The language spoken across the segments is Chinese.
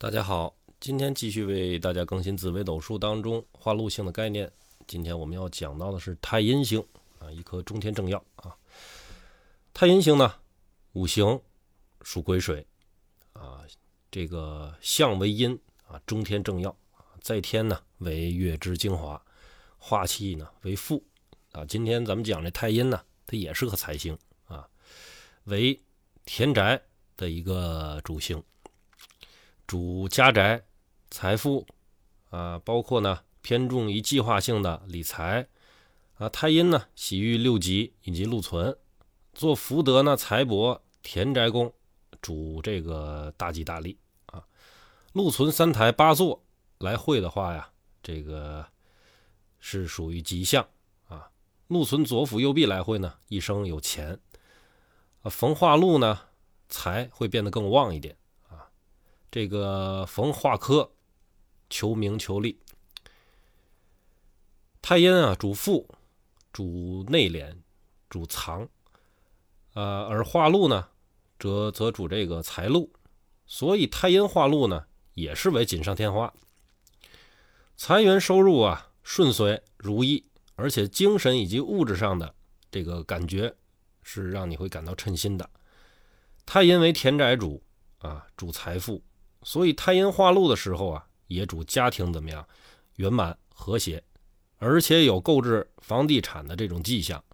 大家好，今天继续为大家更新紫微斗数当中化禄星的概念。今天我们要讲到的是太阴星啊，一颗中天正曜啊。太阴星呢，五行属癸水啊，这个相为阴啊，中天正曜，在天呢为月之精华，化气呢为父啊。今天咱们讲这太阴呢，它也是个财星啊，为田宅的一个主星。主家宅、财富啊，包括呢偏重于计划性的理财啊。太阴呢喜遇六吉以及禄存，做福德呢财帛田宅宫，主这个大吉大利啊。禄存三台八座来会的话呀，这个是属于吉象啊。禄存左辅右弼来会呢，一生有钱啊。逢化禄呢，财会变得更旺一点。这个逢化科，求名求利。太阴啊，主富，主内敛，主藏。呃，而化禄呢，则则主这个财禄。所以太阴化禄呢，也是为锦上添花。财源收入啊，顺遂如意，而且精神以及物质上的这个感觉，是让你会感到称心的。太阴为田宅主啊，主财富。所以太阴化禄的时候啊，也主家庭怎么样圆满和谐，而且有购置房地产的这种迹象。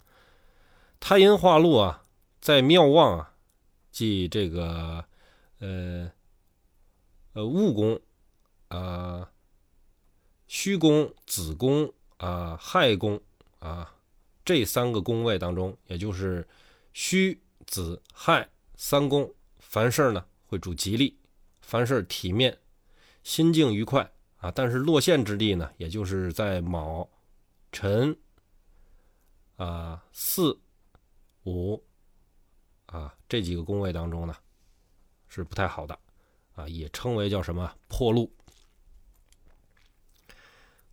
太阴化禄啊，在庙旺啊，即这个呃呃戊宫啊、戌宫、子宫啊、亥宫啊这三个宫位当中，也就是戌、子、亥三宫，凡事呢会主吉利。凡事体面，心境愉快啊！但是落陷之地呢，也就是在卯、辰啊、巳、午啊这几个宫位当中呢，是不太好的啊，也称为叫什么破禄。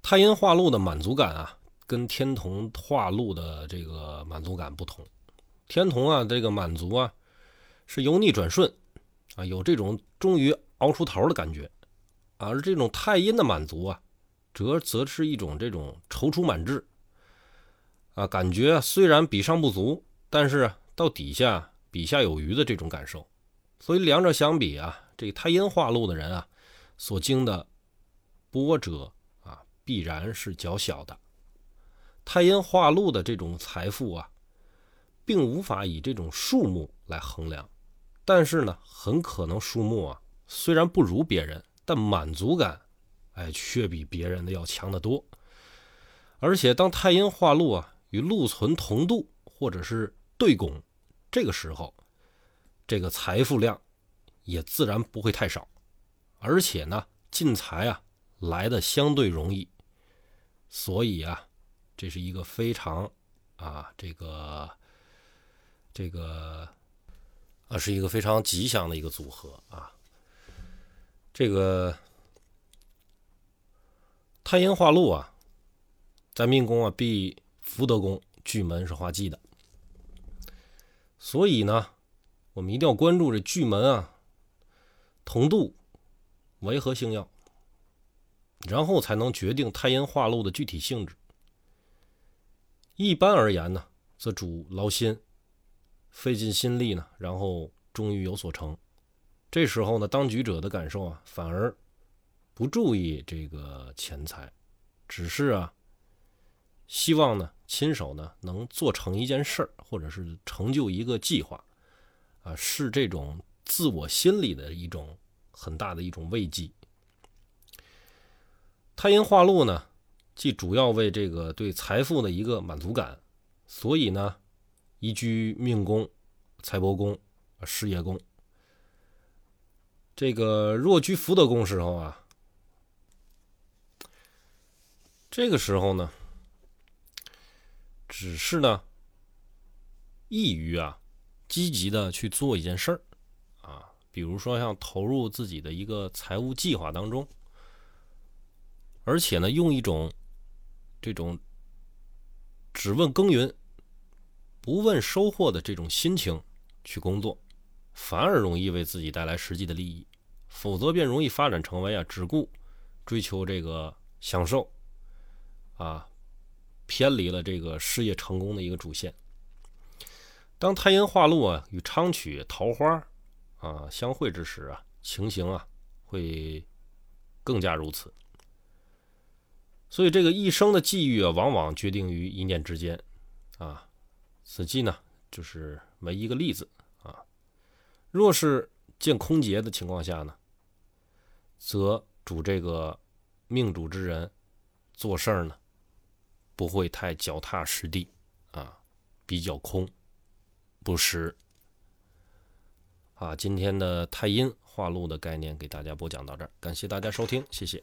太阴化禄的满足感啊，跟天同化禄的这个满足感不同。天同啊，这个满足啊，是由逆转顺。啊，有这种终于熬出头的感觉，而这种太阴的满足啊，则则是一种这种踌躇满志啊，感觉虽然比上不足，但是到底下比下有余的这种感受。所以两者相比啊，这太阴化禄的人啊，所经的波折啊，必然是较小的。太阴化禄的这种财富啊，并无法以这种数目来衡量。但是呢，很可能数目啊，虽然不如别人，但满足感，哎，却比别人的要强得多。而且，当太阴化禄啊与禄存同度或者是对拱，这个时候，这个财富量也自然不会太少。而且呢，进财啊来的相对容易。所以啊，这是一个非常啊，这个这个。啊，是一个非常吉祥的一个组合啊。这个太阴化禄啊，在命宫啊，必福德宫巨门是化忌的，所以呢，我们一定要关注这巨门啊同度为何星耀，然后才能决定太阴化禄的具体性质。一般而言呢，则主劳心。费尽心力呢，然后终于有所成。这时候呢，当局者的感受啊，反而不注意这个钱财，只是啊，希望呢，亲手呢能做成一件事儿，或者是成就一个计划，啊，是这种自我心理的一种很大的一种慰藉。太阴化禄呢，既主要为这个对财富的一个满足感，所以呢。宜居命宫、财帛宫、事业宫，这个若居福德宫时候啊，这个时候呢，只是呢，易于啊，积极的去做一件事儿啊，比如说像投入自己的一个财务计划当中，而且呢，用一种这种只问耕耘。不问收获的这种心情去工作，反而容易为自己带来实际的利益，否则便容易发展成为啊只顾追求这个享受啊，偏离了这个事业成功的一个主线。当太阴化禄啊与昌曲桃花啊相会之时啊，情形啊会更加如此。所以这个一生的际遇啊，往往决定于一念之间啊。此际呢，就是为一个例子啊。若是见空劫的情况下呢，则主这个命主之人做事儿呢，不会太脚踏实地啊，比较空。不实啊！今天的太阴化禄的概念给大家播讲到这儿，感谢大家收听，谢谢。